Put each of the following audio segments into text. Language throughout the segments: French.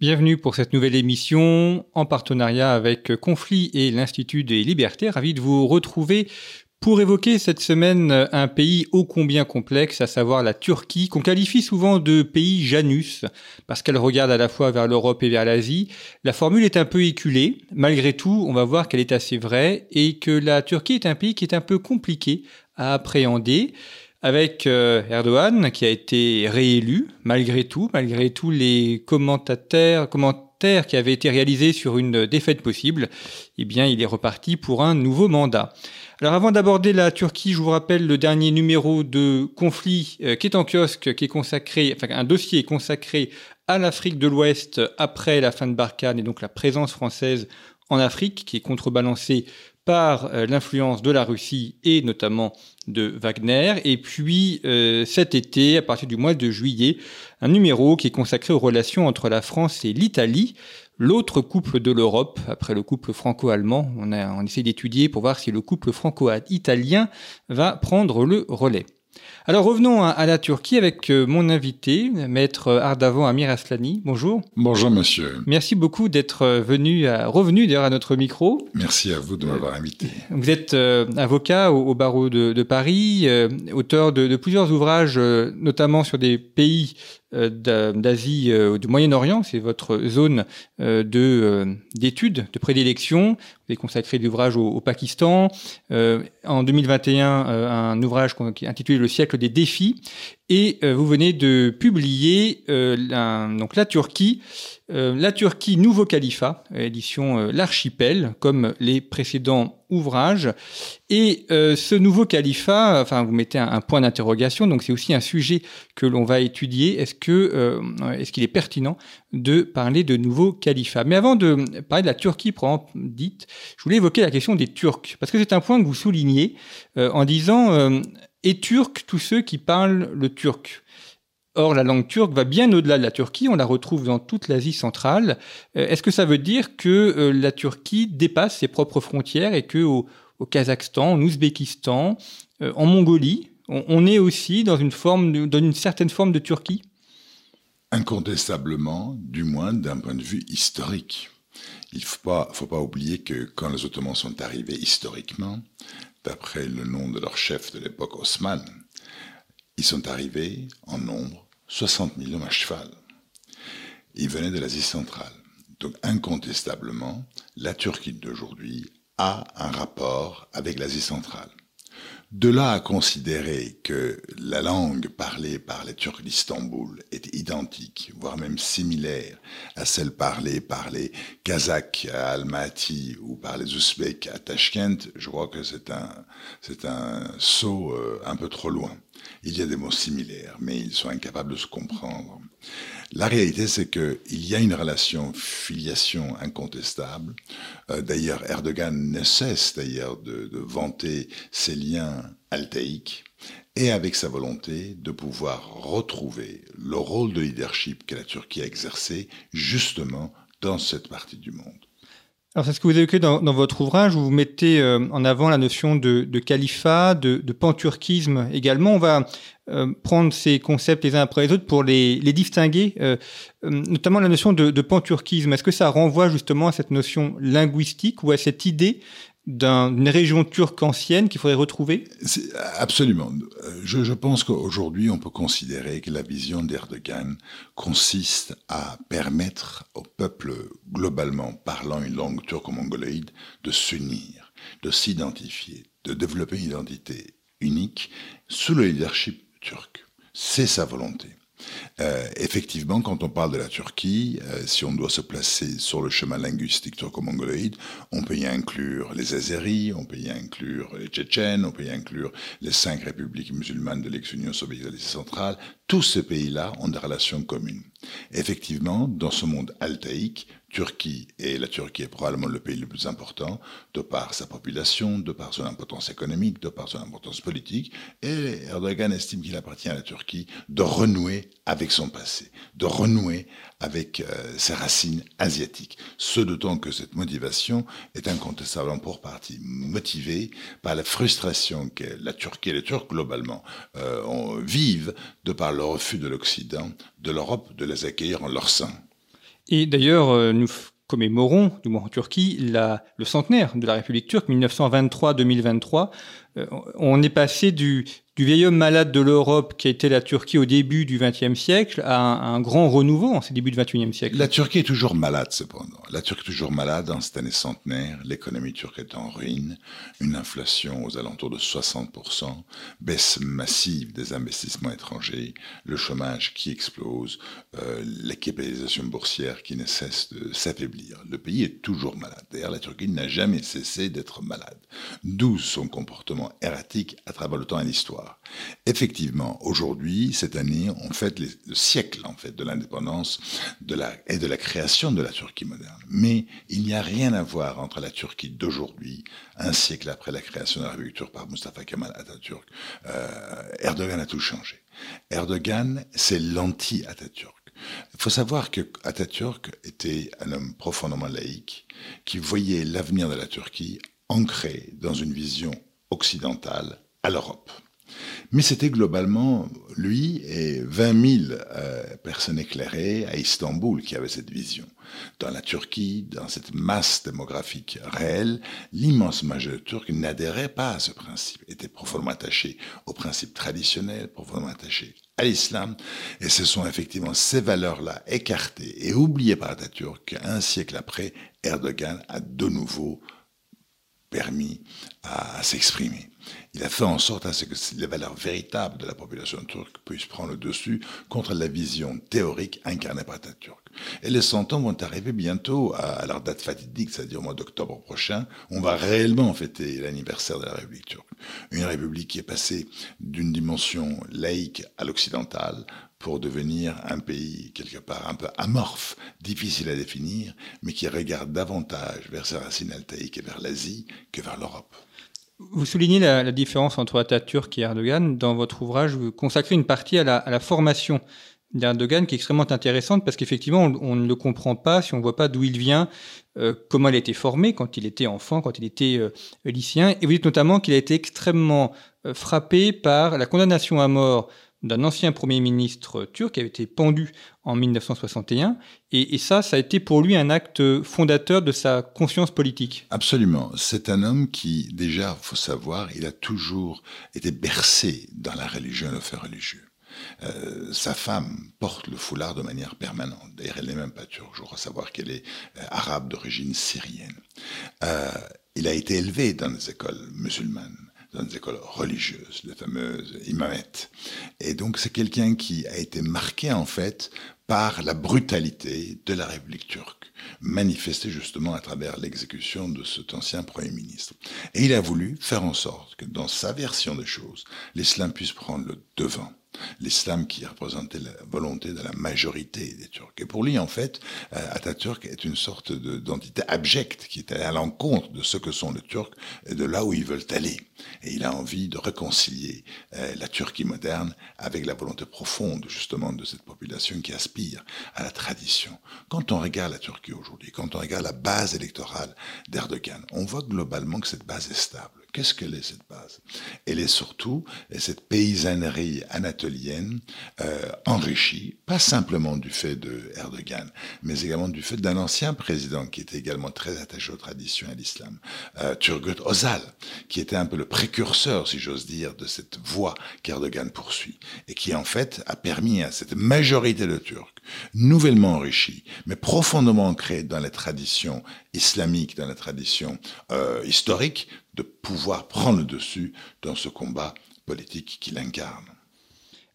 Bienvenue pour cette nouvelle émission en partenariat avec Conflit et l'Institut des Libertés. Ravi de vous retrouver pour évoquer cette semaine un pays ô combien complexe, à savoir la Turquie, qu'on qualifie souvent de pays Janus, parce qu'elle regarde à la fois vers l'Europe et vers l'Asie. La formule est un peu éculée. Malgré tout, on va voir qu'elle est assez vraie et que la Turquie est un pays qui est un peu compliqué à appréhender avec euh, Erdogan qui a été réélu malgré tout, malgré tous les commentateurs, commentaires qui avaient été réalisés sur une défaite possible, eh il est reparti pour un nouveau mandat. Alors avant d'aborder la Turquie, je vous rappelle le dernier numéro de Conflit euh, qui est en kiosque, qui est un dossier consacré à l'Afrique de l'Ouest après la fin de Barkhane et donc la présence française en Afrique, qui est contrebalancée par euh, l'influence de la Russie et notamment de Wagner. Et puis euh, cet été, à partir du mois de juillet, un numéro qui est consacré aux relations entre la France et l'Italie l'autre couple de l'Europe, après le couple franco-allemand. On, a, on essaie d'étudier pour voir si le couple franco-italien va prendre le relais. Alors revenons à, la Turquie avec euh, mon invité, maître Ardavan Amir Aslani. Bonjour. Bonjour monsieur. Merci beaucoup d'être euh, venu, à, revenu d'ailleurs à notre micro. Merci à vous de m'avoir invité. Vous êtes euh, avocat au, barreau de, Paris, auteur de, de, plusieurs ouvrages, notamment sur des pays euh, d'Asie, euh, du Moyen-Orient, c'est votre zone euh, de d'études, de prédilection. Vous avez consacré l'ouvrage au, au, Pakistan. en 2021, un ouvrage intitulé Le siècle des défis. Et vous venez de publier la, donc la Turquie euh, la Turquie, nouveau califat, édition euh, L'Archipel, comme les précédents ouvrages. Et euh, ce nouveau califat, enfin, vous mettez un, point d'interrogation, donc c'est aussi un sujet que l'on va étudier. Est-ce que est-ce qu'il est pertinent de parler de nouveau califat Mais avant de parler de la Turquie proprement dite, je voulais évoquer la question des Turcs, parce que c'est un point que vous soulignez en disant et turcs tous ceux qui parlent le turc Or, la langue turque va bien au-delà de la Turquie, on la retrouve dans toute l'Asie centrale. Euh, est-ce que ça veut dire que euh, la Turquie dépasse ses propres frontières et que au, Kazakhstan, en Ouzbékistan, euh, en Mongolie, on, est aussi dans une, forme dans une certaine forme de Turquie? Incontestablement, du moins d'un point de vue historique. Il ne faut pas, faut pas oublier que quand les Ottomans sont arrivés historiquement, d'après le nom de leur chef de l'époque, Osman, ils sont arrivés en nombre 60 millions à cheval. Ils venaient de l'Asie centrale. Donc incontestablement, la Turquie d'aujourd'hui a un rapport avec l'Asie centrale. De là à considérer que la langue parlée par les Turcs d'Istanbul est identique, voire même similaire à celle parlée par les Kazakhs à Almaty ou par les Ouzbeks à Tashkent, je crois que c'est un, c'est un saut euh, un peu trop loin. Il y a des mots similaires, mais ils sont incapables de se comprendre. La réalité, c'est qu'il y a une relation filiation incontestable. Euh, d'ailleurs, Erdogan ne cesse d'ailleurs de, de vanter ses liens altaïques et avec sa volonté de pouvoir retrouver le rôle de leadership que la Turquie a exercé justement dans cette partie du monde. Alors c'est ce que vous évoquez dans, dans votre ouvrage, où vous mettez euh, en avant la notion de, califat, de, de également. On va euh, prendre ces concepts les uns après les autres pour les, distinguer, euh, notamment la notion de, de. Est-ce que ça renvoie justement à cette notion linguistique ou à cette idée d'une région turque ancienne qu'il faudrait retrouver? Absolument. Je, pense qu'aujourd'hui, on peut considérer que la vision d'Erdogan consiste à permettre au peuple globalement parlant une langue turco-mongoloïde de s'unir, de s'identifier, de développer une identité unique sous le leadership turc. C'est sa volonté. Euh, effectivement, quand on parle de la Turquie, euh, si on doit se placer sur le chemin linguistique turco-mongoloïde, on peut y inclure les Azéris, on peut y inclure les Tchétchènes, on peut y inclure les cinq républiques musulmanes de l'ex-Union soviétique centrale. tous ces pays-là ont des relations communes. Effectivement, dans ce monde altaïque, Turquie, et la Turquie est probablement le pays le plus important, de par sa population, de par son importance économique, de par son importance politique, et Erdogan estime qu'il appartient à la Turquie de renouer avec son passé, de renouer avec euh, ses racines asiatiques. Ce d'autant que cette motivation est incontestablement pour partie motivée par la frustration que la Turquie et les Turcs globalement euh, vivent de par le refus de l'Occident, de l'Europe, de les accueillir en leur sein. Et d'ailleurs, euh, nous commémorons, du moins en Turquie, le centenaire de la République turque, 1923-2023. Euh, on est passé du, vieil homme malade de l'Europe qui été la Turquie au début du XXe siècle à un, grand renouveau en ces débuts du XXIe siècle. La Turquie est toujours malade cependant. La Turquie est toujours malade en cette année centenaire. L'économie turque est en ruine. Une inflation aux alentours de 60%, baisse massive des investissements étrangers, le chômage qui explose, euh, la capitalisation boursière qui ne cesse de s'affaiblir. Le pays est toujours malade. D'ailleurs, la Turquie n'a jamais cessé d'être malade. D'où son comportement erratique à travers le temps et l'histoire. Effectivement, aujourd'hui, cette année, on fête le siècle en fait de l'indépendance et de la création de la Turquie moderne. Mais il n'y a rien à voir entre la Turquie d'aujourd'hui, un siècle après la création de la République turque par Mustafa Kemal Atatürk. Euh, Erdogan a tout changé. Erdogan, c'est l'anti-Atatürk. Il faut savoir que Atatürk était un homme profondément laïque qui voyait l'avenir de la Turquie ancré dans une vision occidentale à l'Europe. Mais c'était globalement lui et 20 000 euh, personnes éclairées à Istanbul qui avaient cette vision. Dans la Turquie, dans cette masse démographique réelle, l'immense majorité turque n'adhérait pas à ce principe, était profondément attaché aux principes traditionnels, profondément attaché à l'islam, et ce sont effectivement ces valeurs-là écartées et oubliées par Atatürk qu'un siècle après, Erdogan a de nouveau permis à s'exprimer. Il a fait en sorte à ce que les valeurs véritables de la population turque puissent prendre le dessus contre la vision théorique incarnée par Atatürk. Et les 100 ans vont arriver bientôt à, leur date fatidique, c'est-à-dire au mois d'octobre prochain. On va réellement fêter l'anniversaire de la République turque. Une République qui est passée d'une dimension laïque à l'occidentale pour devenir un pays quelque part un peu amorphe, difficile à définir, mais qui regarde davantage vers ses racines altaïques et vers l'Asie que vers l'Europe. Vous soulignez la, différence entre Atatürk et Erdogan. Dans votre ouvrage, vous consacrez une partie à la, formation d'Erdogan qui est extrêmement intéressante parce qu'effectivement, on, ne le comprend pas si on ne voit pas d'où il vient, euh, comment il a été formé quand il était enfant, quand il était euh, lycéen. Et vous dites notamment qu'il a été extrêmement euh, frappé par la condamnation à mort d'un ancien Premier ministre turc qui avait été pendu en 1961. Et, ça, ça a été pour lui un acte fondateur de sa conscience politique. Absolument. C'est un homme qui, déjà, faut savoir, il a toujours été bercé dans la religion, le fait religieux. Euh, sa femme porte le foulard de manière permanente. D'ailleurs, elle n'est même pas turque. Je crois savoir qu'elle est euh, arabe d'origine syrienne. Euh, il a été élevé dans les écoles musulmanes dans des écoles religieuses, les fameuses imamettes. Et donc c'est quelqu'un qui a été marqué en fait par la brutalité de la République turque, manifestée justement à travers l'exécution de cet ancien Premier ministre. Et il a voulu faire en sorte que dans sa version des choses, l'islam puisse prendre le devant l'islam qui représentait la volonté de la majorité des Turcs. Et pour lui, en fait, euh, Atatürk est une sorte d'entité abjecte qui est à l'encontre de ce que sont les Turcs et de là où ils veulent aller. Et il a envie de réconcilier euh, la Turquie moderne avec la volonté profonde, justement, de cette population qui aspire à la tradition. Quand on regarde la Turquie aujourd'hui, quand on regarde la base électorale d'Erdogan, on voit globalement que cette base est stable. Qu'est-ce qu'elle est cette base? Elle est surtout cette paysannerie anatolienne euh, enrichie, pas simplement du fait de Erdogan, mais également du fait d'un ancien président qui était également très attaché aux traditions et à l'islam, euh, Turgut Özal, qui était un peu le précurseur, si j'ose dire, de cette voie qu'Erdogan poursuit, et qui en fait a permis à cette majorité de Turcs, nouvellement enrichis, mais profondément ancrés dans les traditions islamiques, dans la tradition euh, historique, de pouvoir prendre le dessus dans ce combat politique qu'il incarne.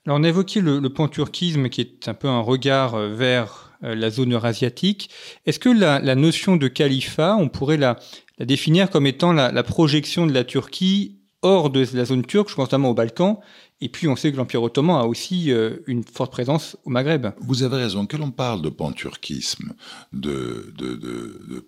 Alors on a évoqué le, le panturquisme qui est un peu un regard euh, vers euh, la zone eurasiatique. Est-ce que la, notion de califat, on pourrait la, définir comme étant la, projection de la Turquie hors de la zone turque, je pense notamment aux Balkans, Et puis on sait que l'Empire ottoman a aussi euh, une forte présence au Maghreb. Vous avez raison, que l'on parle de pan-turquisme, de, de, de, de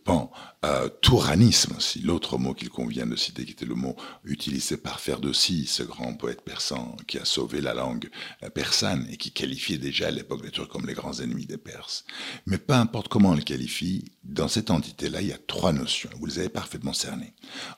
pan-touranisme, si l'autre mot qu'il convient de citer, qui était le mot utilisé par Ferdowsi, ce grand poète persan qui a sauvé la langue persane et qui qualifiait déjà à l'époque les Turcs comme les grands ennemis des Perses. Mais peu importe comment on le qualifie, dans cette entité-là, il y a trois notions. Vous les avez parfaitement cernées.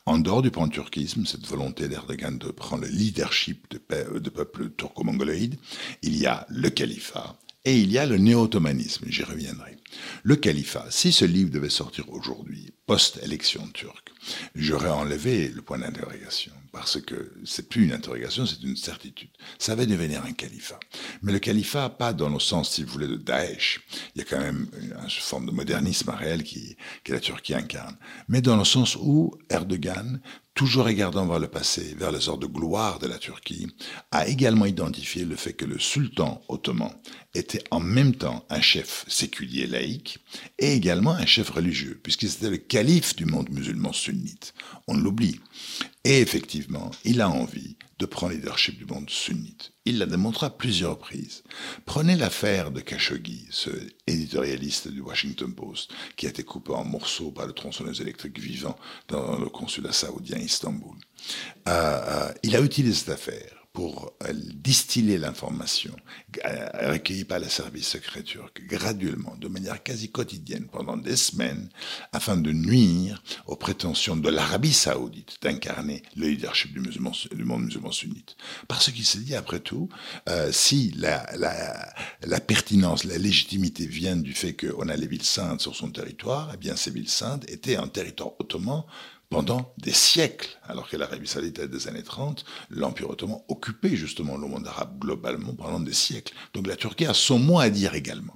En dehors du pan-turquisme, cette volonté d'Erdogan de prendre le leadership de, de peuple turco-mongoloïde, il y a le califat et il y a le néo-ottomanisme, j'y reviendrai. Le califat, si ce livre devait sortir aujourd'hui, post-élection turque, j'aurais enlevé le point d'interrogation, parce que c'est plus une interrogation, c'est une certitude. Ça va devenir un califat. Mais le califat, pas dans le sens, si vous voulez, de Daesh. Il y a quand même une forme de modernisme réel qui, que la Turquie incarne. Mais dans le sens où Erdogan toujours regardant vers le passé, vers les heures de gloire de la Turquie, a également identifié le fait que le sultan ottoman était en même temps un chef séculier laïque et également un chef religieux, puisqu'il était le calife du monde musulman sunnite. On l'oublie. Et effectivement, il a envie de prendre le leadership du monde sunnite. Il l'a démontré à plusieurs reprises. Prenez l'affaire de Khashoggi, ce éditorialiste du Washington Post, qui a été coupé en morceaux par le tronçonneuse électrique vivant dans le consulat saoudien à Istanbul. Euh, euh, il a utilisé cette affaire pour euh, distiller l'information euh, recueillie par les services secrets turcs graduellement, de manière quasi quotidienne, pendant des semaines, afin de nuire aux prétentions de l'Arabie saoudite d'incarner le leadership du, du, monde musulman sunnite. Parce qu'il s'est dit, après tout, euh, si la, pertinence, la légitimité viennent du fait qu'on a les villes saintes sur son territoire, eh bien ces villes saintes étaient un territoire ottoman pendant des siècles, alors que l'Arabie saoudite des années 30, l'Empire ottoman occupait justement le monde arabe globalement pendant des siècles. Donc la Turquie a son mot à dire également,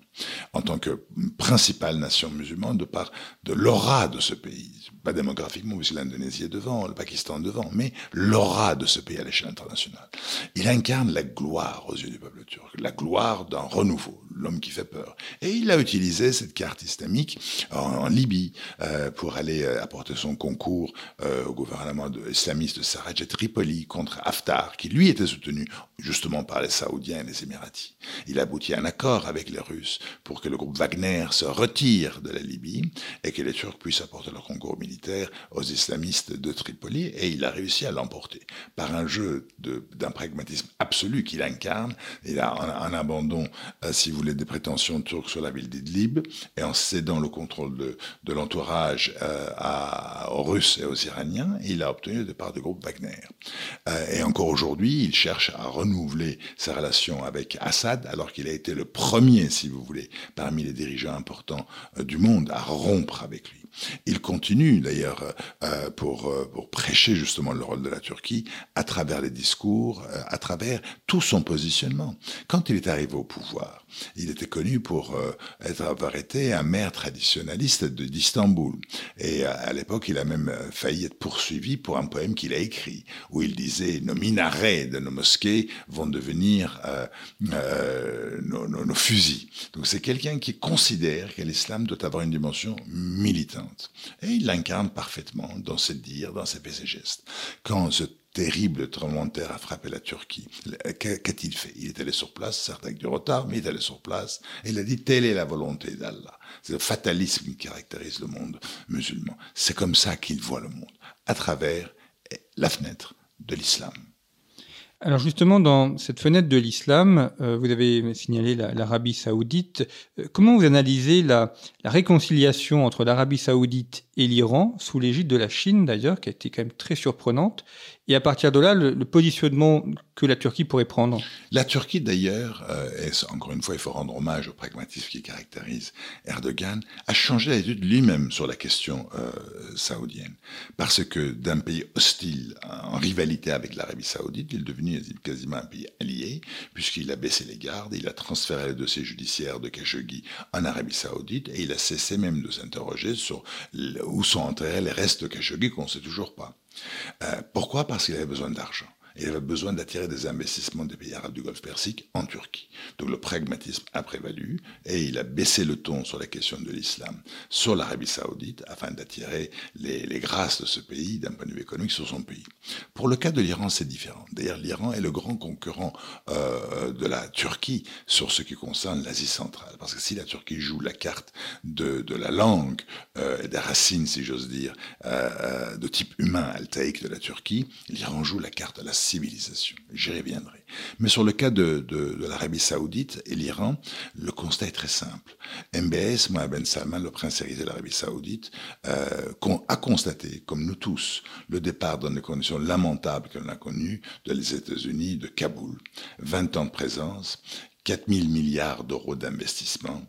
en tant que principale nation musulmane, de par de l'aura de ce pays. Pas démographiquement, puisque l'Indonésie est devant, le Pakistan est devant, mais l'aura de ce pays à l'échelle internationale. Il incarne la gloire aux yeux du peuple turc, la gloire d'un renouveau, l'homme qui fait peur. Et il a utilisé cette carte islamique en, Libye euh, pour aller euh, apporter son concours euh, au gouvernement islamiste de Sarraj et Tripoli contre Haftar, qui lui était soutenu justement par les Saoudiens et les Émiratis. Il aboutit à un accord avec les Russes pour que le groupe Wagner se retire de la Libye et que les Turcs puissent apporter leur concours militaire aux islamistes de Tripoli, et il a réussi à l'emporter par un jeu d'un pragmatisme absolu qu'il incarne. Il a un, abandon, si vous des prétentions turques sur la ville d'Idlib, et en cédant le contrôle de, de l'entourage euh, aux Russes et aux Iraniens, il a obtenu le départ du groupe Wagner. Euh, et encore aujourd'hui, il cherche à renouveler sa relation avec Assad, alors qu'il a été le premier, si vous voulez, parmi les dirigeants importants euh, du monde à rompre avec lui. Il continue d'ailleurs euh, pour, euh, pour prêcher justement le rôle de la Turquie à travers les discours, euh, à travers tout son positionnement. Quand il est arrivé au pouvoir, il était connu pour être, avoir été un maire traditionnaliste d'Istanbul. Et à, l'époque, il a même failli être poursuivi pour un poème qu'il a écrit, où il disait Nos minarets de nos mosquées vont devenir nos, nos fusils. Donc c'est quelqu'un qui considère que l'islam doit avoir une dimension militante. Et il l'incarne parfaitement dans ses dires, dans ses faits et gestes. Quand ce terrible tremblement de terre a frappé la Turquie, qu'a-t-il fait? Il est allé sur place, certes avec du retard, mais il est allé sur place, et il a dit, telle est la volonté d'Allah. C'est le fatalisme qui caractérise le monde musulman. C'est comme ça qu'il voit le monde, à travers la fenêtre de l'islam. Alors justement, dans cette fenêtre de l'islam, euh, vous avez signalé l'Arabie saoudite. Euh, comment vous analysez la, la réconciliation entre l'Arabie saoudite et l'Iran, sous l'égide de la Chine d'ailleurs, qui a été quand même très surprenante, et à partir de là, le, positionnement que la Turquie pourrait prendre La Turquie, d'ailleurs, euh, encore une fois, il faut rendre hommage au pragmatisme qui caractérise Erdogan, a changé d'attitude lui-même sur la question euh, saoudienne. Parce que d'un pays hostile, en rivalité avec l'Arabie saoudite, il est devenu quasiment un pays allié, puisqu'il a baissé les gardes, il a transféré le dossier judiciaire de Khashoggi en Arabie saoudite, et il a cessé même de s'interroger sur où sont enterrés les restes de Khashoggi qu'on ne sait toujours pas. Euh, pourquoi? Parce qu'il avait besoin d'argent. Il avait besoin d'attirer des investissements des pays arabes du Golfe Persique en Turquie. Donc le pragmatisme a prévalu et il a baissé le ton sur la question de l'islam sur l'Arabie saoudite afin d'attirer les, grâces de ce pays d'un point de vue économique sur son pays. Pour le cas de l'Iran, c'est différent. D'ailleurs, l'Iran est le grand concurrent euh, de la Turquie sur ce qui concerne l'Asie centrale. Parce que si la Turquie joue la carte de, la langue, euh, des racines, si j'ose dire, euh, de type humain, altaïque de la Turquie, l'Iran joue la carte de la civilisation. J'y reviendrai. Mais sur le cas de, l'Arabie saoudite et l'Iran, le constat est très simple. MBS, Mohamed Ben Salman, le prince héritier de l'Arabie saoudite, euh, a constaté, comme nous tous, le départ dans des conditions lamentables que l'on a connues de les États-Unis, de Kaboul. 20 ans de présence, 4 000 milliards d'euros d'investissement,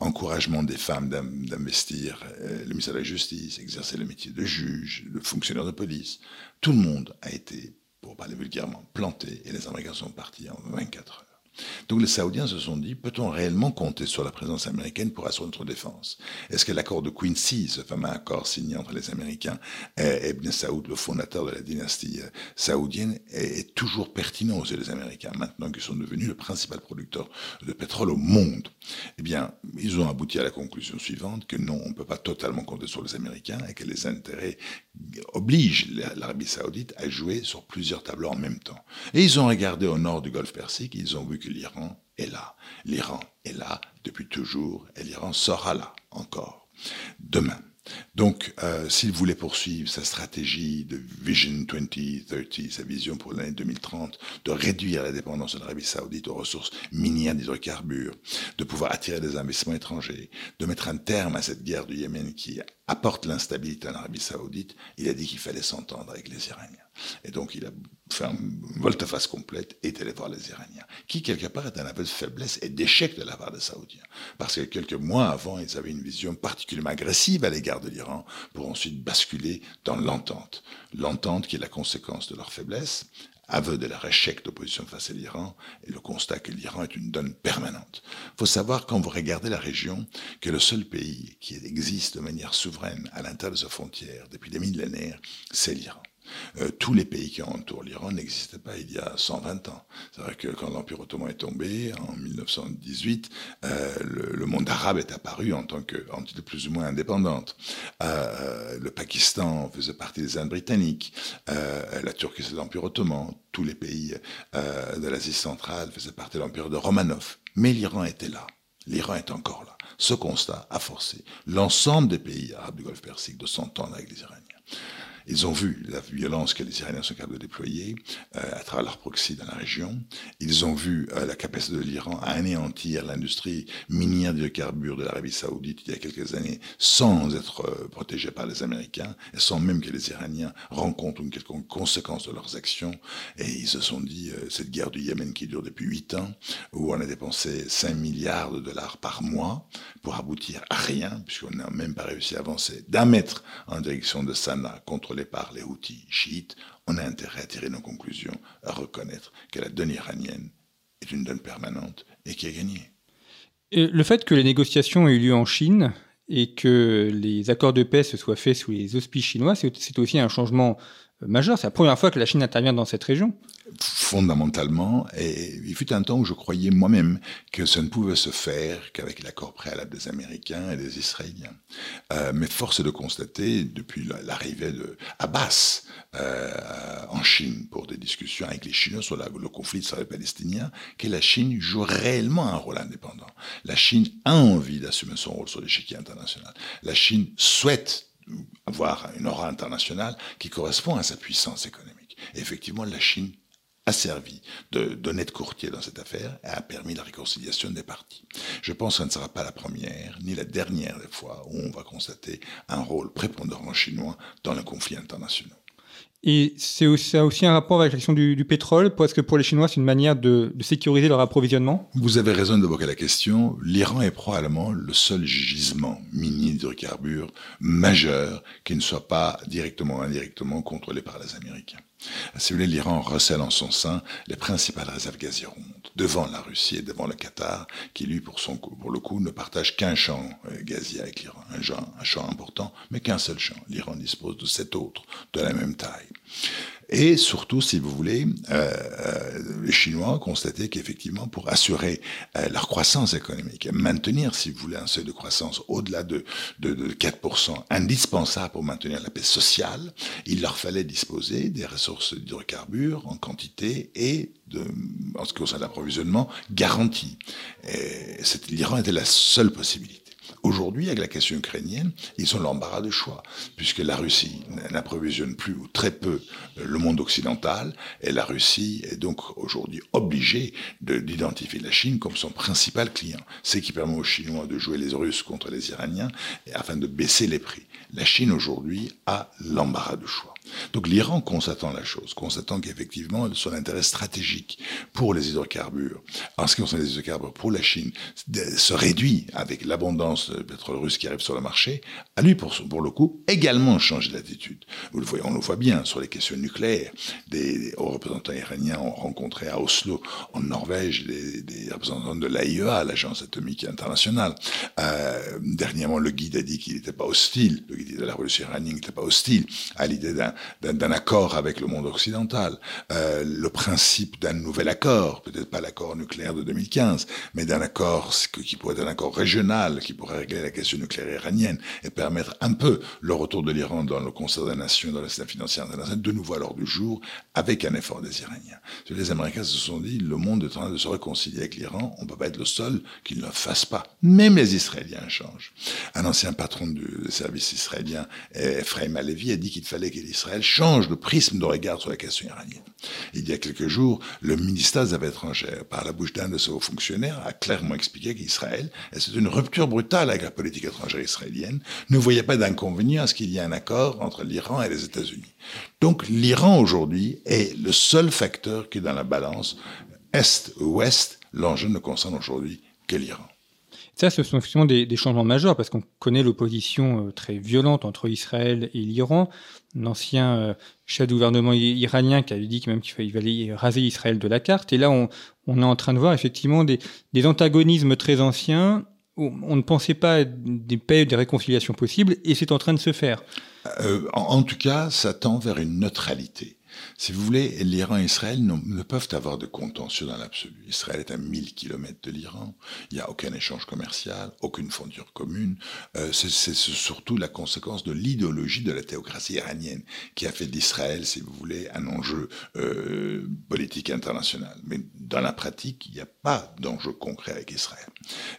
encouragement des femmes d'investir, euh, le ministère de la Justice, exercer le métier de juge, de fonctionnaire de police. Tout le monde a été, pour parler vulgairement, planté et les Américains sont partis en 24 heures. Donc les Saoudiens se sont dit, peut-on réellement compter sur la présence américaine pour assurer notre défense? Est-ce que l'accord de Quincy, ce fameux accord signé entre les Américains et Ibn Saoud, le fondateur de la dynastie euh, saoudienne, est toujours pertinent aux yeux des Américains, maintenant qu'ils sont devenus le principal producteur de pétrole au monde? Eh bien, ils ont abouti à la conclusion suivante, que non, on ne peut pas totalement compter sur les Américains et que les intérêts obligent l'Arabie saoudite à jouer sur plusieurs tableaux en même temps. Et ils ont regardé au nord du Golfe Persique, ils ont vu l'Iran est là. L'Iran est là depuis toujours et l'Iran sera là encore demain. Donc, euh, s'il voulait poursuivre sa stratégie de Vision 2030, sa vision pour l'année 2030, de réduire la dépendance de l'Arabie saoudite aux ressources minières d'hydrocarbures, de pouvoir attirer des investissements étrangers, de mettre un terme à cette guerre du Yémen qui apporte l'instabilité en Arabie saoudite, il a dit qu'il fallait s'entendre avec les Iraniens. Et donc il a fait une volte-face complète et est allé voir les Iraniens, qui quelque part est un aveu de faiblesse et d'échec de la part des Saoudiens. Parce que quelques mois avant, ils avaient une vision particulièrement agressive à l'égard de l'Iran pour ensuite basculer dans l'entente. L'entente qui est la conséquence de leur faiblesse, aveu de leur échec d'opposition face à l'Iran et le constat que l'Iran est une donne permanente. Il faut savoir, quand vous regardez la région, que le seul pays qui existe de manière souveraine à l'intérieur de sa frontière depuis des millénaires, c'est l'Iran. Euh, tous les pays qui entourent l'Iran n'existaient pas il y a 120 ans. C'est vrai que quand l'Empire ottoman est tombé, en 1918, euh, le, monde arabe est apparu en tant qu'entité plus ou moins indépendante. Euh, le Pakistan faisait partie des Indes britanniques. la Turquie, c'est l'Empire ottoman. Tous les pays de l'Asie centrale faisaient partie de l'Empire de Romanov. Mais l'Iran était là. L'Iran est encore là. Ce constat a forcé l'ensemble des pays arabes du Golfe Persique de s'entendre avec les Iraniens. Ils ont vu la violence que les Iraniens sont capables de déployer euh, à travers leur proxy dans la région. Ils ont vu euh, la capacité de l'Iran à anéantir l'industrie minière de carbure de l'Arabie saoudite il y a quelques années sans être euh, protégé par les Américains et sans même que les Iraniens rencontrent une quelconque conséquence de leurs actions. Et ils se sont dit, cette guerre du Yémen qui dure depuis huit ans, où on a dépensé 5 milliards de dollars par mois pour aboutir à rien, puisqu'on n'a même pas réussi à avancer d'un mètre en direction de Sanaa contre par les Houthis chiites, on a intérêt à tirer nos conclusions, à reconnaître que la donne iranienne est une donne permanente et qui a gagné. le fait que les négociations aient eu lieu en Chine et que les accords de paix se soient faits sous les auspices chinois, c'est aussi un changement majeur. C'est la première fois que la Chine intervient dans cette région fondamentalement, et il fut un temps où je croyais moi-même que ça ne pouvait se faire qu'avec l'accord préalable des Américains et des Israéliens. Euh, mais force est de constater, depuis l'arrivée de Abbas euh, en Chine pour des discussions avec les Chinois sur le conflit israélo-palestinien, que la Chine joue réellement un rôle indépendant. La Chine a envie d'assumer son rôle sur l'échiquier international. La Chine souhaite avoir une aura internationale qui correspond à sa puissance économique. Et effectivement, la Chine a servi d'honnête courtier dans cette affaire et a permis la réconciliation des parties. Je pense que ce ne sera pas la première ni la dernière des fois où on va constater un rôle prépondérant chinois dans les conflits internationaux. Et c'est aussi, ça a aussi un rapport avec la question du, pétrole, parce que pour les Chinois, c'est une manière de, sécuriser leur approvisionnement Vous avez raison d'évoquer la question. L'Iran est probablement le seul gisement minier d'hydrocarbures majeur qui ne soit pas directement ou indirectement contrôlé par les Américains. Si vous voulez, l'Iran recèle en son sein les principales réserves gazières devant la Russie et devant le Qatar, qui lui, pour, le coup, ne partage qu'un champ euh, gazier avec l'Iran, un champ important, mais qu'un seul champ. L'Iran dispose de sept autres de la même taille. Et surtout, si vous voulez, les Chinois ont constaté qu'effectivement, pour assurer leur croissance économique, maintenir, si vous voulez, un seuil de croissance au-delà de, de, de 4%, indispensable pour maintenir la paix sociale, il leur fallait disposer des ressources d'hydrocarbures en quantité et de, en ce qui concerne l'approvisionnement garanti. L'Iran était la seule possibilité. Aujourd'hui, avec la question ukrainienne, ils ont l'embarras de choix, puisque la Russie n'approvisionne plus ou très peu euh, le monde occidental, et la Russie est donc aujourd'hui obligée d'identifier la Chine comme son principal client. Ce qui permet aux Chinois de jouer les Russes contre les Iraniens afin de baisser les prix. La Chine aujourd'hui a l'embarras de choix. Donc l'Iran, constatant la chose, constatant qu'effectivement son intérêt stratégique pour les hydrocarbures, en ce qui concerne les hydrocarbures pour la Chine, se réduit avec l'abondance de pétrole russe qui arrive sur le marché, a lui, pour, le coup, également changé d'attitude. On le voit bien sur les questions nucléaires. Des, représentants iraniens ont rencontré à Oslo, en Norvège, des, représentants de l'AIEA, l'Agence atomique internationale. Euh, dernièrement, le guide a dit qu'il n'était pas hostile, le guide de la révolution iranienne n'était pas hostile à l'idée d'un d'un accord avec le monde occidental, euh, le principe d'un nouvel accord, peut-être pas l'accord nucléaire de 2015, mais d'un accord qui pourrait être un accord régional, qui pourrait régler la question nucléaire iranienne et permettre un peu le retour de l'Iran dans le concert des nations, dans la système financier international, de nouveau à l'ordre du jour, avec un effort des Iraniens. Les Américains se sont dit, le monde est en train de se réconcilier avec l'Iran, on ne peut pas être le seul qui ne le fasse pas. Même les Israéliens changent. Un ancien patron du service israélien, Ephraim Alevi, a dit qu'il fallait que l'Israël change le prisme de regard sur la question iranienne. Il y a quelques jours, le ministère des Affaires étrangères, par la bouche d'un de ses hauts fonctionnaires, a clairement expliqué qu'Israël, et c'est une rupture brutale avec la politique étrangère israélienne, ne voyait pas d'inconvénient à ce qu'il y ait un accord entre l'Iran et les États-Unis. Donc l'Iran aujourd'hui est le seul facteur qui est dans la balance Est-Ouest. L'enjeu ne concerne aujourd'hui que l'Iran. Ça, ce sont effectivement des, changements majeurs parce qu'on connaît l'opposition euh, très violente entre Israël et l'Iran. L'ancien euh, chef de gouvernement iranien qui avait dit qu'il fallait raser Israël de la carte. Et là, on, est en train de voir effectivement des, antagonismes très anciens. On ne pensait pas des paix, des réconciliations possibles, et c'est en train de se faire. Euh, en, tout cas, ça tend vers une neutralité. Si vous voulez, l'Iran et Israël ne peuvent avoir de contentieux dans l'absolu. Israël est à 1000 km de l'Iran, il n'y a aucun échange commercial, aucune fondure commune. Euh, c'est surtout la conséquence de l'idéologie de la théocratie iranienne qui a fait d'Israël, si vous voulez, un enjeu euh, politique international. Mais dans la pratique, il n'y a pas d'enjeu concret avec Israël,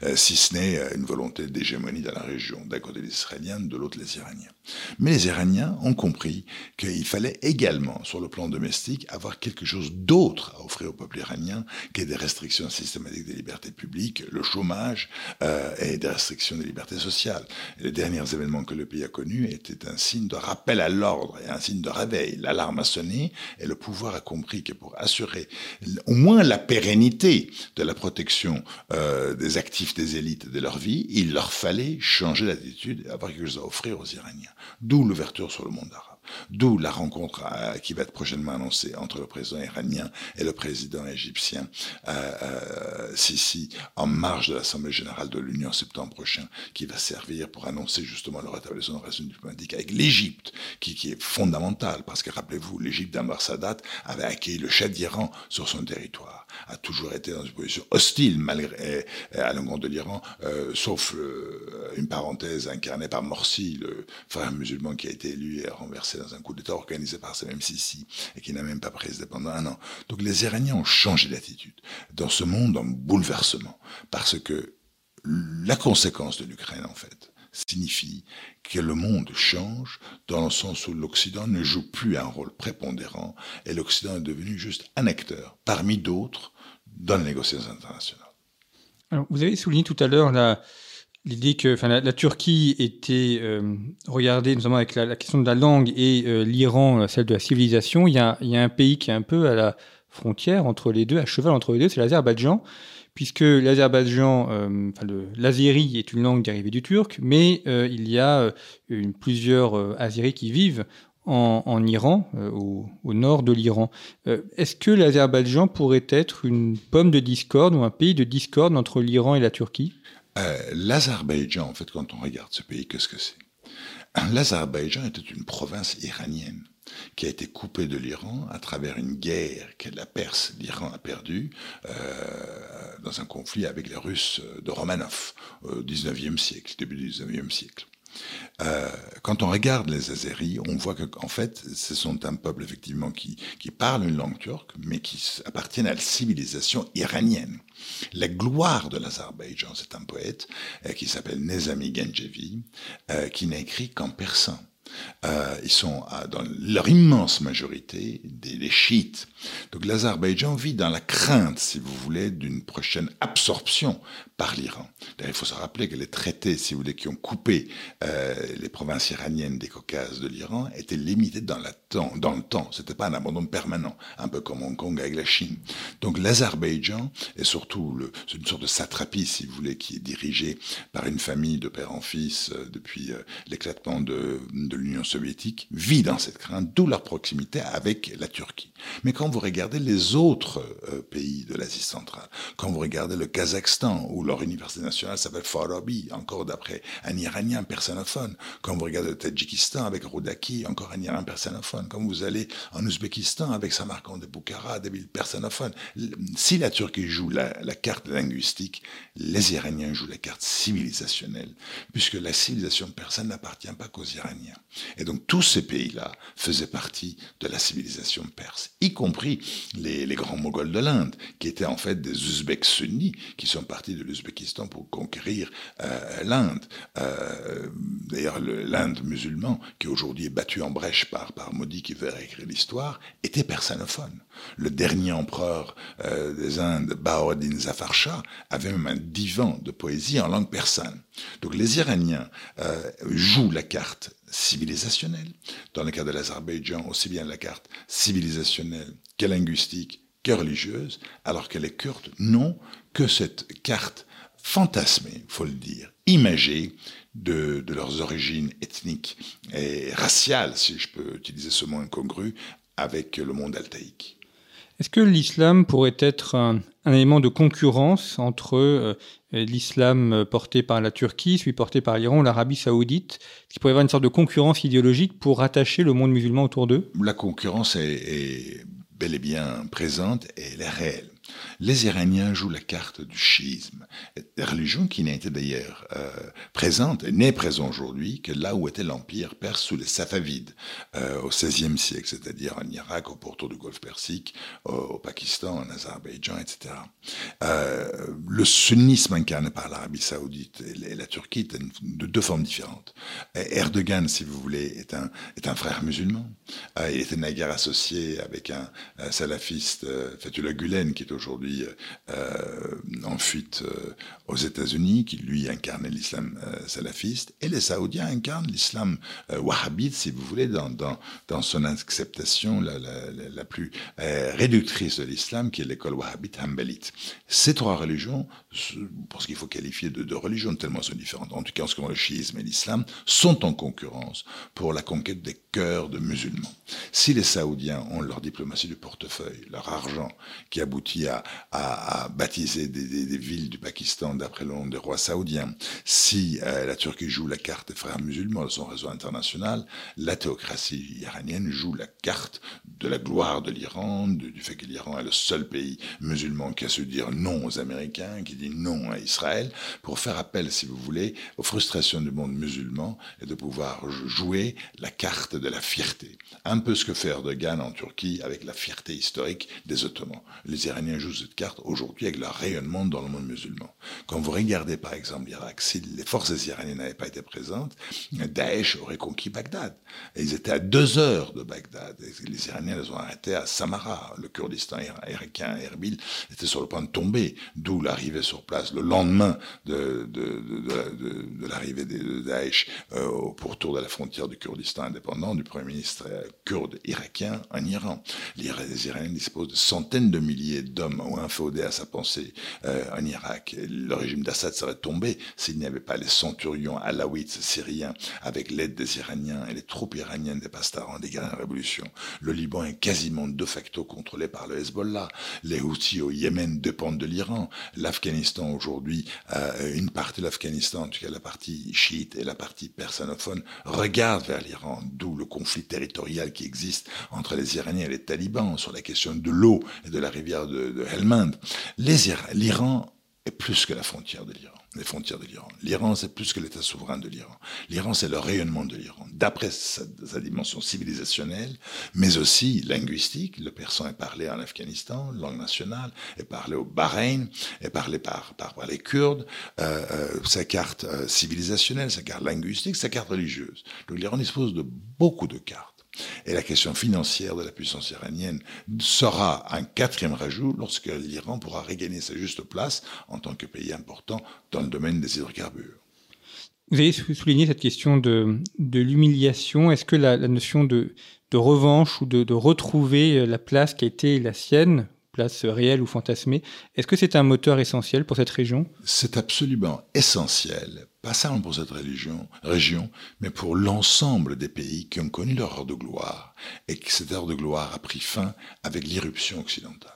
euh, si ce n'est une volonté d'hégémonie dans la région, d'un côté les Israéliens, de l'autre les Iraniens. Mais les Iraniens ont compris qu'il fallait également, sur le plan domestique, avoir quelque chose d'autre à offrir au peuple iranien que des restrictions systématiques des libertés publiques, le chômage euh, et des restrictions des libertés sociales. les derniers événements que le pays a connus étaient un signe de rappel à l'ordre et un signe de réveil. L'alarme a sonné et le pouvoir a compris que pour assurer au moins la pérennité de la protection euh, des actifs des élites de leur vie, il leur fallait changer d'attitude et avoir quelque chose à offrir aux Iraniens. D'où l'ouverture sur le monde arabe. D'où la rencontre euh, qui va être prochainement annoncée entre le président iranien et le président égyptien euh, euh, Sisi en marge de l'Assemblée générale de l'Union en septembre prochain, qui va servir pour annoncer justement le rétablissement de la relation diplomatique avec l'Égypte, qui, est fondamental parce que rappelez-vous, l'Égypte d'Anwar Sadat avait accueilli le chef d'Iran sur son territoire, a toujours été dans une position hostile malgré à l'encontre de l'Iran, sauf une parenthèse incarnée par Morsi, le frère musulman qui a été élu et renversé dans un coup d'État organisé par ce même Sisi et qui n'a même pas présidé pendant un an. Donc les Iraniens ont changé d'attitude dans ce monde en bouleversement parce que la conséquence de l'Ukraine, en fait, signifie que le monde change dans le sens où l'Occident ne joue plus un rôle prépondérant et l'Occident est devenu juste un acteur parmi d'autres dans les négociations internationales. Alors, vous avez souligné tout à l'heure la, l'idée que enfin, la, Turquie était euh, regardée notamment avec la, question de la langue et euh, l'Iran, euh, celle de la civilisation, il y, a, un pays qui est un peu à la frontière entre les deux, à cheval entre les deux, c'est l'Azerbaïdjan, puisque l'Azerbaïdjan, enfin, l'azéri est une langue dérivée du turc, mais il y a plusieurs azéris qui vivent en, en Iran, au, au, nord de l'Iran. Est-ce que l'Azerbaïdjan pourrait être une pomme de discorde ou un pays de discorde entre l'Iran et la Turquie? Euh, L'Azerbaïdjan, en fait, quand on regarde ce pays, qu'est-ce que c'est? L'Azerbaïdjan était une province iranienne. qui a été coupé de l'Iran à travers une guerre que la Perse, l'Iran a perdue euh, dans un conflit avec les Russes de Romanov au 19e siècle, début du 19e siècle. Euh, quand on regarde les Azéris, on voit que en fait, ce sont un peuple effectivement qui, qui parle une langue turque, mais qui appartiennent à la civilisation iranienne. La gloire de l'Azerbaïdjan, c'est un poète euh, qui s'appelle Nezami Genjevi, euh, qui n'a écrit qu'en persan. Ils sont dans leur immense majorité des, chiites. Donc l'Azerbaïdjan vit dans la crainte, si vous voulez, d'une prochaine absorption par l'Iran. Il faut se rappeler que les traités, si vous voulez, qui ont coupé euh, les provinces iraniennes des Caucases de l'Iran étaient limités dans, le temps. C'était pas un abandon permanent, un peu comme Hong Kong avec la Chine. Donc l'Azerbaïdjan est surtout c'est une sorte de satrapie, si vous voulez, qui est dirigée par une famille de père en fils euh, depuis l'éclatement de, de l'Union soviétique vit dans cette crainte, d'où leur proximité avec la Turquie. Mais quand vous regardez les autres euh, pays de l'Asie centrale, quand vous regardez le Kazakhstan, où université nationale s'appelle Farabi, encore d'après un Iranien persanophone, quand vous regardez le Tadjikistan avec Roudaki, encore un Iranien persanophone, quand vous allez en Ouzbékistan avec Samarkand et Bukhara, des villes personophones, si la Turquie joue la, la carte linguistique, les Iraniens jouent la carte civilisationnelle, puisque la civilisation persane n'appartient pas qu'aux Iraniens. Et donc tous ces pays-là faisaient partie de la civilisation perse, y compris les, grands Moghols de l'Inde, qui étaient en fait des Ouzbeks sunnis, qui sont partis de l'Ouzbékistan pour conquérir euh, l'Inde. Euh, d'ailleurs, l'Inde musulman, qui aujourd'hui est battu en brèche par, par Modi, qui veut réécrire l'histoire, était persanophone. Le dernier empereur euh, des Indes, Baoddin Zafar Shah, avait même un divan de poésie en langue persane. Donc les Iraniens jouent la carte civilisationnelle. Dans le cas de l'Azerbaïdjan, aussi bien la carte civilisationnelle que linguistique que religieuse, alors que les Kurdes n'ont que cette carte fantasmée, faut le dire, imagée de, de, leurs origines ethniques et raciales, si je peux utiliser ce mot incongru, avec le monde altaïque. Est-ce que l'islam pourrait être un, élément de concurrence entre euh, l'islam porté par la Turquie, celui porté par l'Iran l'Arabie saoudite, qui pourrait avoir une sorte de concurrence idéologique pour rattacher le monde musulman autour d'eux? La concurrence est, est, bel et bien présente et elle est réelle. Les Iraniens jouent la carte du schisme, la religion qui été d'ailleurs euh, présente, n'est présente aujourd'hui que là où était l'empire perse sous les Safavides euh, au XVIe siècle, c'est-à-dire en Irak, au pourtour du Golfe Persique, au, Pakistan, en Azerbaïdjan, etc. Euh, le sunnisme incarné par l'Arabie saoudite et la Turquie est de deux formes différentes. Erdogan, si vous voulez, est un, frère musulman. il était naguère associé avec un, salafiste, Fethullah Gulen, qui est aujourd'hui euh, en fuite euh, aux États-Unis, qui lui incarnait l'islam euh, salafiste, et les Saoudiens incarnent l'islam wahhabite, si vous voulez, dans, dans, dans son acceptation la, la, plus réductrice de l'islam, qui est l'école wahhabite hanbalite. Ces trois religions, parce qu'il faut qualifier de, de religions tellement sont différentes, en tout cas en ce qui concerne le chiisme et l'islam, sont en concurrence pour la conquête des cœurs de musulmans. Si les Saoudiens ont leur diplomatie du portefeuille, leur argent, qui aboutit à, baptiser des, villes du Pakistan d'après le nom des rois saoudiens. Si euh, la Turquie joue la carte des frères musulmans de son réseau international, la théocratie iranienne joue la carte de la gloire de l'Iran, du, fait que l'Iran est le seul pays musulman qui a su dire non aux Américains, qui dit non à Israël, pour faire appel, si vous voulez, aux frustrations du monde musulman et de pouvoir jouer la carte de la fierté. Un peu ce que fait Erdogan en Turquie avec la fierté historique des Ottomans. Les Iraniens joue cette carte aujourd'hui avec leur rayonnement dans le monde musulman. Quand vous regardez par exemple l'Irak, si les forces iraniennes n'avaient pas été présentes, Daesh aurait conquis Bagdad. Ils étaient à deux heures de Bagdad. les Iraniens les ont arrêtés à Samara. Le Kurdistan irakien, Erbil, était sur le point de tomber, d'où l'arrivée sur place le lendemain de, l'arrivée de Daesh euh, au pourtour de la frontière du Kurdistan indépendant du Premier ministre euh, kurde irakien en Iran. Les Iraniens disposent de centaines de milliers d'hommes d'hommes ont inféodé à sa pensée euh, en Irak, le régime d'Assad serait tombé s'il n'y avait pas les centurions alaouites syriens avec l'aide des Iraniens et les troupes iraniennes des Pastarans des guerres de révolution. Le Liban est quasiment de facto contrôlé par le Hezbollah. Les Houthis au Yémen dépendent de l'Iran. L'Afghanistan aujourd'hui, euh, une partie de l'Afghanistan, en tout cas la partie chiite et la partie persanophone, regarde vers l'Iran, d'où le conflit territorial qui existe entre les Iraniens et les talibans sur la question de l'eau et de la rivière de, de Helmand. L'Iran est plus que la frontière de l'Iran les frontières de l'Iran. L'Iran, c'est plus que l'État souverain de l'Iran. L'Iran, c'est le rayonnement de l'Iran, d'après sa, dimension civilisationnelle, mais aussi linguistique. Le persan est parlé en Afghanistan, langue nationale, est parlé au Bahreïn, est parlé par, par, les Kurdes. Euh, euh, sa carte euh, civilisationnelle, sa carte linguistique, sa carte religieuse. Donc l'Iran dispose de beaucoup de cartes. Et la question financière de la puissance iranienne sera un quatrième rajout lorsque l'Iran pourra regagner sa juste place en tant que pays important dans le domaine des hydrocarbures. Vous avez souligné cette question de, l'humiliation. Est-ce que la, notion de, revanche ou de, retrouver la place qui a été la sienne, place réelle ou fantasmée, est-ce que c'est un moteur essentiel pour cette région? C'est absolument essentiel pas seulement pour cette région, mais pour l'ensemble des pays qui ont connu leur heure de gloire, et que cette heure de gloire a pris fin avec l'irruption occidentale.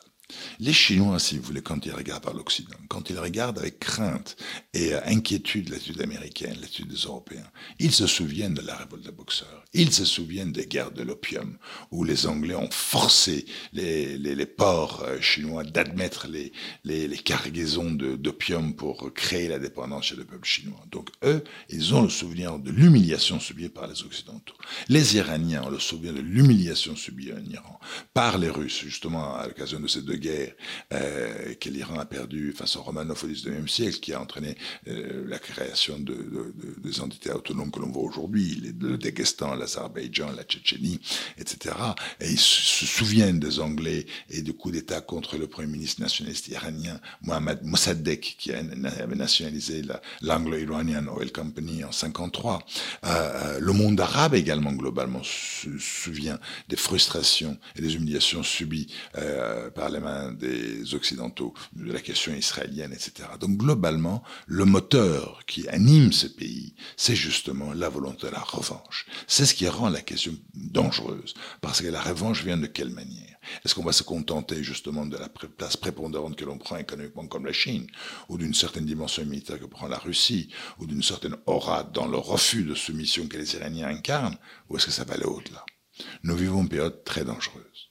Les Chinois, si vous voulez, quand ils regardent par l'Occident, quand ils regardent avec crainte et euh, inquiétude l'attitude américaine, l'attitude des Européens, ils se souviennent de la révolte des boxeurs. Ils se souviennent des guerres de l'opium, où les Anglais ont forcé les, ports euh, chinois d'admettre les, les, cargaisons d'opium pour créer la dépendance chez le peuple chinois. Donc eux, ils ont le souvenir de l'humiliation subie par les Occidentaux. Les Iraniens ont le souvenir de l'humiliation subie en Iran par les Russes, justement à l'occasion de ces deux guerres euh, que l'Iran a perdues face aux Romanov au XIXe siècle, qui a entraîné euh, la création de, de, de, des entités autonomes que l'on voit aujourd'hui, le Daghestan, l'Azerbaïdjan, la Tchétchénie, etc. Et ils se souviennent des Anglais et du coup d'État contre le premier ministre nationaliste iranien, Mohamed Mossadegh, qui avait nationalisé l'Anglo-Iranian Oil Company en 53. Euh, euh, le monde arabe également globalement se souvient des frustrations et des humiliations subies par les mains des Occidentaux de la question israélienne, etc. Donc globalement, le moteur qui anime ce pays, c'est justement la volonté de la revanche. C'est ce qui rend la question dangereuse. Parce que la revanche vient de quelle manière? Est-ce qu'on va se contenter justement de la place prépondérante que l'on prend économiquement comme la Chine, ou d'une certaine dimension militaire que prend la Russie, ou d'une certaine aura dans le refus de soumission que les Iraniens incarnent, ou est-ce que ça va aller au-delà? Nous vivons une période très dangereuse.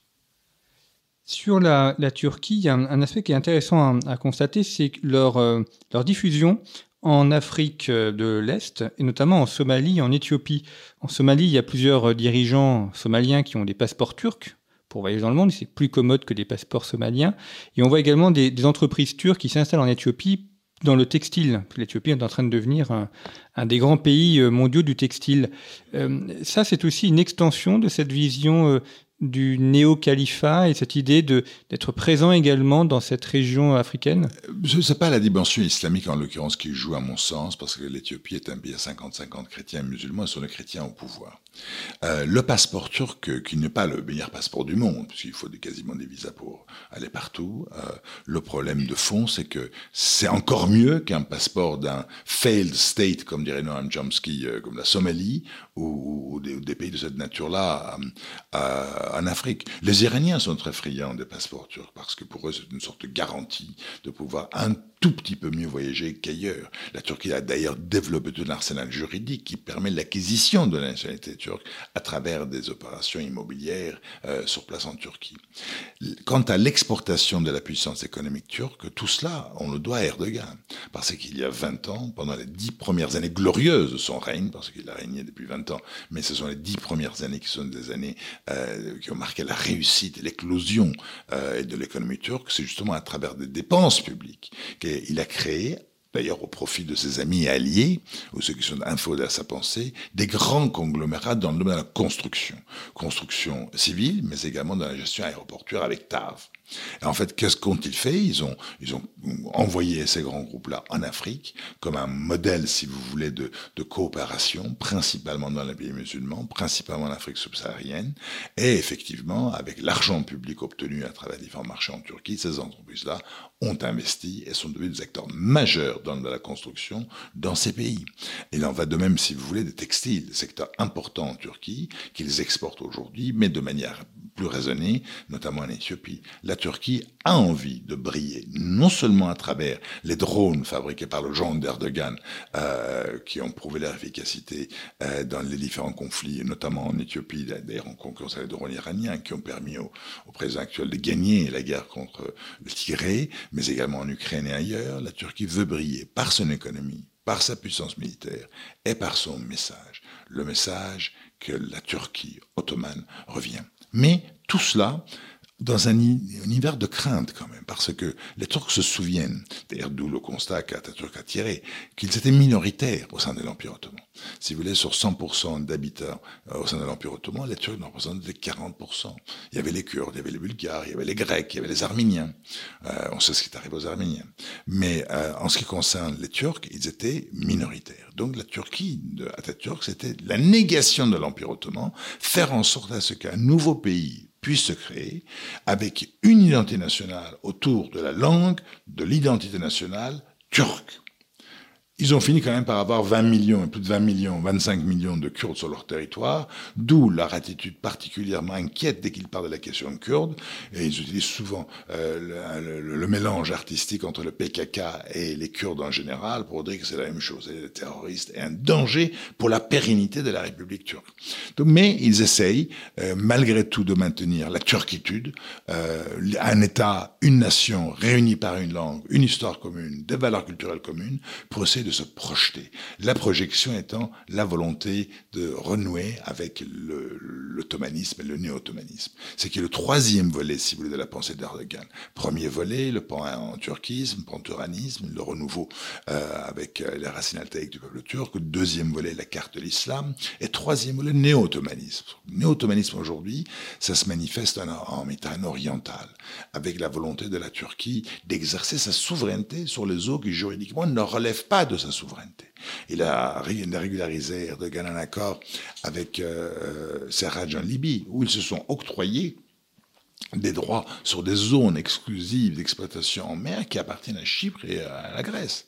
Sur la, Turquie, il y a un, aspect qui est intéressant à, constater, c'est euh, leur diffusion en Afrique de l'Est, et notamment en Somalie en Éthiopie. En Somalie, il y a plusieurs dirigeants somaliens qui ont des passeports turcs pour voyager dans le monde, c'est plus commode que des passeports somaliens. Et on voit également des, entreprises turques qui s'installent en Éthiopie dans le textile. L'Éthiopie est en train de devenir un, des grands pays euh, mondiaux du textile. Euh, ça, c'est aussi une extension de cette vision euh, du néo-califat et cette idée d'être présent également dans cette région africaine? Ce n'est pas la dimension islamique en l'occurrence qui joue à mon sens, parce que l'Éthiopie est un pays à 50-50 chrétiens et musulmans et sont les chrétiens au pouvoir. Euh, le passeport turc, qui n'est pas le meilleur passeport du monde, puisqu'il faut quasiment des visas pour aller partout, euh, le problème de fond, c'est que c'est encore mieux qu'un passeport d'un failed state, comme dirait Noam Chomsky, euh, comme la Somalie, ou, des, pays de cette nature-là en Afrique. Les Iraniens sont très friands des passeports turcs parce que pour eux, c'est une sorte de garantie de pouvoir un tout petit peu mieux voyager qu'ailleurs. La Turquie a d'ailleurs développé tout un arsenal juridique qui permet l'acquisition de la nationalité turque à travers des opérations immobilières euh, sur place en Turquie. Quant à l'exportation de la puissance économique turque, tout cela, on le doit à Erdogan. Parce qu'il y a 20 ans, pendant les dix premières années glorieuses de son règne, parce qu'il a régné depuis 20 ans, mais ce sont les dix premières années qui sont des années euh, qui ont marqué la réussite et l'éclosion euh, de l'économie turque, c'est justement à travers des dépenses publiques il a créé d'ailleurs au profit de ses amis et alliés, ou ceux qui sont infodés à sa pensée, des grands conglomérats dans le domaine de la construction. Construction civile, mais également dans la gestion aéroportuaire avec TAV. Et en fait, qu'est-ce qu'ont-ils fait? Ils ont, envoyé ces grands groupes-là en Afrique comme un modèle, si vous voulez, de, coopération, principalement dans les pays musulmans, principalement en Afrique subsaharienne. Et effectivement, avec l'argent public obtenu à travers différents marchés en Turquie, ces entreprises-là ont investi et sont devenus des acteurs majeurs dans la construction dans ces pays. Il en va de même, si vous voulez, des textiles, secteur important en Turquie, qu'ils exportent aujourd'hui, mais de manière plus raisonnée, notamment en Éthiopie. La Turquie a envie de briller, non seulement à travers les drones fabriqués par le genre d'Erdogan, euh, qui ont prouvé leur efficacité euh, dans les différents conflits, notamment en Éthiopie, d'ailleurs en concurrence avec les drones iraniens, qui ont permis au, président actuel de gagner la guerre contre le Tigré, mais également en Ukraine et ailleurs. La Turquie veut briller par son économie, par sa puissance militaire et par son message. Le message que la Turquie ottomane revient. Mais tout cela dans un univers de crainte quand même, parce que les Turcs se souviennent, d'ailleurs d'où le constat qu'Atatürk a tiré, qu'ils étaient minoritaires au sein de l'Empire ottoman. Si vous voulez, sur 100% d'habitants euh, au sein de l'Empire ottoman, les Turcs n'en représentaient que 40%. Il y avait les Kurdes, il y avait les Bulgares, il y avait les Grecs, il y avait les Arméniens. Euh, on sait ce qui est arrivé aux Arméniens. Mais euh, en ce qui concerne les Turcs, ils étaient minoritaires. Donc la Turquie de c'était la négation de l'Empire ottoman, faire en sorte à ce qu'un nouveau pays puisse se créer avec une identité nationale autour de la langue, de l'identité nationale turque. Ils ont fini quand même par avoir 20 millions, plus de 20 millions, 25 millions de Kurdes sur leur territoire, d'où leur attitude particulièrement inquiète dès qu'ils parlent de la question kurde. Et ils utilisent souvent euh, le, mélange artistique entre le PKK et les Kurdes en général pour dire que c'est la même chose. C'est des terroristes et un danger pour la pérennité de la République turque. Mais ils essayent, euh, malgré tout, de maintenir la turquitude, euh, un État, une nation réunie par une langue, une histoire commune, des valeurs culturelles communes, de se projeter. La projection étant la volonté de renouer avec l'ottomanisme et le néo-ottomanisme. C'est qui est le troisième volet, si vous voulez, de la pensée d'Erdogan. Premier volet, le pan-turquisme, pan-turanisme, le renouveau euh, avec euh, les racines altaïques du peuple turc. Deuxième volet, la carte de l'islam. Et troisième volet, le néo-ottomanisme. Néo-ottomanisme aujourd'hui, ça se manifeste en, en orientale, avec la volonté de la Turquie d'exercer sa souveraineté sur les eaux qui juridiquement ne relèvent pas de sa souveraineté. Il a régularisé Erdogan un accord avec euh, Serraj en Libye, où ils se sont octroyés des droits sur des zones exclusives d'exploitation en mer qui appartiennent à Chypre et à la Grèce.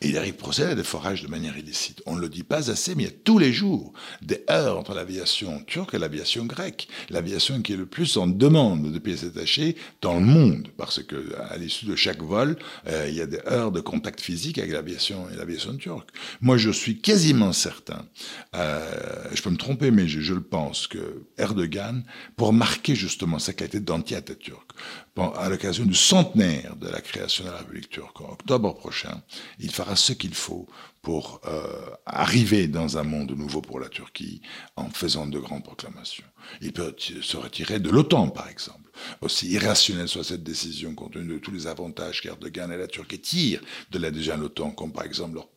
Et il arrive procède à des forages de manière illicite. On ne le dit pas assez, mais il y a tous les jours des heurts entre l'aviation turque et l'aviation grecque. L'aviation qui est le plus en demande de pièces détachées dans le monde, parce que à l'issue de chaque vol, euh, il y a des heures de contact physique avec l'aviation et l'aviation turque. Moi, je suis quasiment certain, euh, je peux me tromper, mais je, je, le pense, que Erdogan, pour marquer justement sa qualité d'anti-Atatürk, à l'occasion du centenaire de la création de la République turque en octobre prochain, il fera ce qu'il faut pour euh, arriver dans un monde nouveau pour la Turquie en faisant de grandes proclamations. Il peut se retirer de l'OTAN, par exemple. Aussi irrationnelle soit cette décision, compte tenu de tous les avantages qu'Erdogan et la Turquie tirent de l'adhésion à l'OTAN, comme par exemple leur,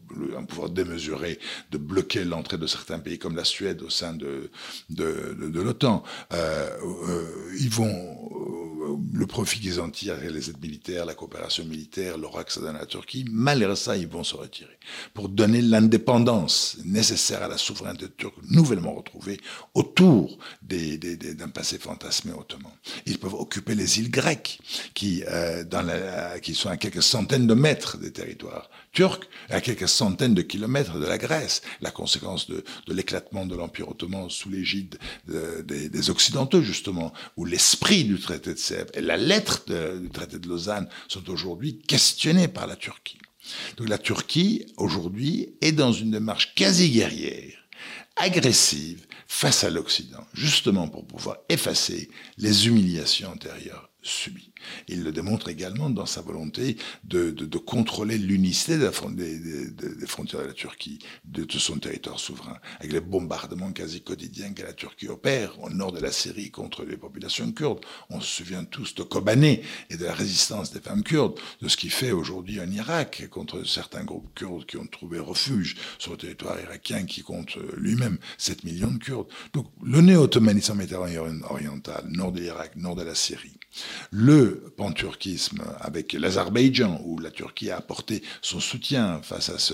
pouvoir démesuré de bloquer l'entrée de certains pays comme la Suède au sein de, de, l'OTAN. Euh, euh, ils vont, le profit qu'ils en tirent, les aides militaires, la coopération militaire, ça donne à la Turquie, malgré ça, ils vont se retirer. Pour donner l'indépendance nécessaire à la souveraineté turque nouvellement retrouvée autour d'un passé fantasmé ottoman. Ils peuvent occuper les îles grecques, qui, euh, dans qui sont à quelques centaines de mètres des territoires turcs, à quelques centaines de kilomètres de la Grèce, la conséquence de, l'éclatement de l'Empire ottoman sous l'égide de, des, Occidentaux, justement, où l'esprit du traité de Sèvres et la lettre du traité de Lausanne sont aujourd'hui questionnés par la Turquie. Donc la Turquie, aujourd'hui, est dans une démarche quasi guerrière, agressive, face à l'Occident, justement pour pouvoir effacer les humiliations antérieures Il le démontre également dans sa volonté de, de, de contrôler l'unicité des, des, frontières de la Turquie, de son territoire souverain, avec les bombardements quasi quotidiens que la Turquie opère au nord de la Syrie contre les populations kurdes. On se souvient tous de Kobané et de la résistance des femmes kurdes, de ce qui fait aujourd'hui en Irak contre certains groupes kurdes qui ont trouvé refuge sur le territoire irakien qui compte lui-même 7 millions de Kurdes. Donc le néo-ottomanisme méditerranéen oriental, nord de l'Irak, nord de la Syrie, Le panturquisme avec l'Azerbaïdjan, où la Turquie a apporté son soutien face à, ce,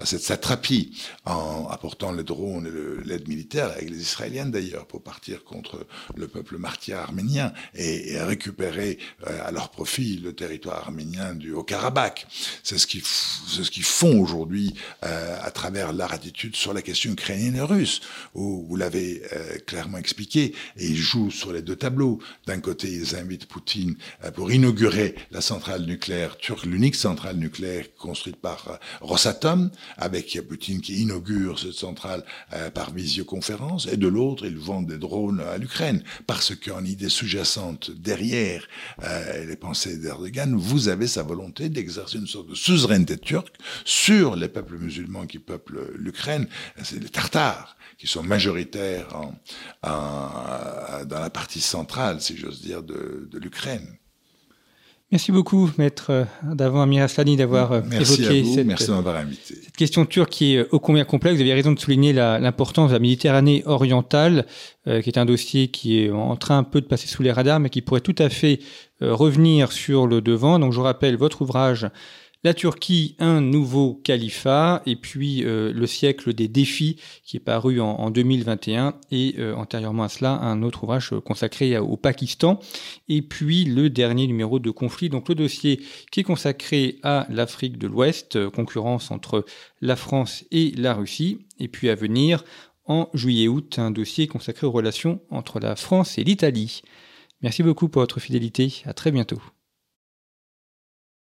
à cette satrapie, en apportant les drones et l'aide militaire, avec les Israéliens d'ailleurs, pour partir contre le peuple martyr arménien et, récupérer euh, à leur profit le territoire arménien du Haut-Karabakh. C'est ce qu'ils ce qu'ils font aujourd'hui euh, à travers leur attitude sur la question ukrainienne et russe, où vous l'avez euh, clairement expliqué, et ils jouent sur les deux tableaux. D'un côté, ils invitent Poutine euh, pour inaugurer la centrale nucléaire turque, l'unique centrale nucléaire construite par euh, Rosatom, avec Poutine qui inaugure cette centrale par visioconférence, et de l'autre, ils vendent des drones à l'Ukraine, parce qu'en idée sous-jacente derrière les pensées d'Erdogan, vous avez sa volonté d'exercer une sorte de suzeraineté turque sur les peuples musulmans qui peuplent l'Ukraine. C'est les Tartares qui sont majoritaires dans la partie centrale, si j'ose dire, de, l'Ukraine. Merci beaucoup, maître Davant Amir Aslani, d'avoir euh, évoqué cette, question turque qui est ô combien complexe. Vous avez raison de souligner l'importance de la Méditerranée orientale, euh, qui est un dossier qui est en train un peu de passer sous les radars, mais qui pourrait tout à fait euh, revenir sur le devant. Donc je vous rappelle votre ouvrage la Turquie, un nouveau califat, et puis euh, le siècle des défis qui est paru en, 2021, et euh, antérieurement à cela, un autre ouvrage consacré au Pakistan, et puis le dernier numéro de conflit, donc le dossier qui est consacré à l'Afrique de l'Ouest, euh, concurrence entre la France et la Russie, et puis à venir en juillet-août, un dossier consacré aux relations entre la France et l'Italie. Merci beaucoup pour votre fidélité, à très bientôt.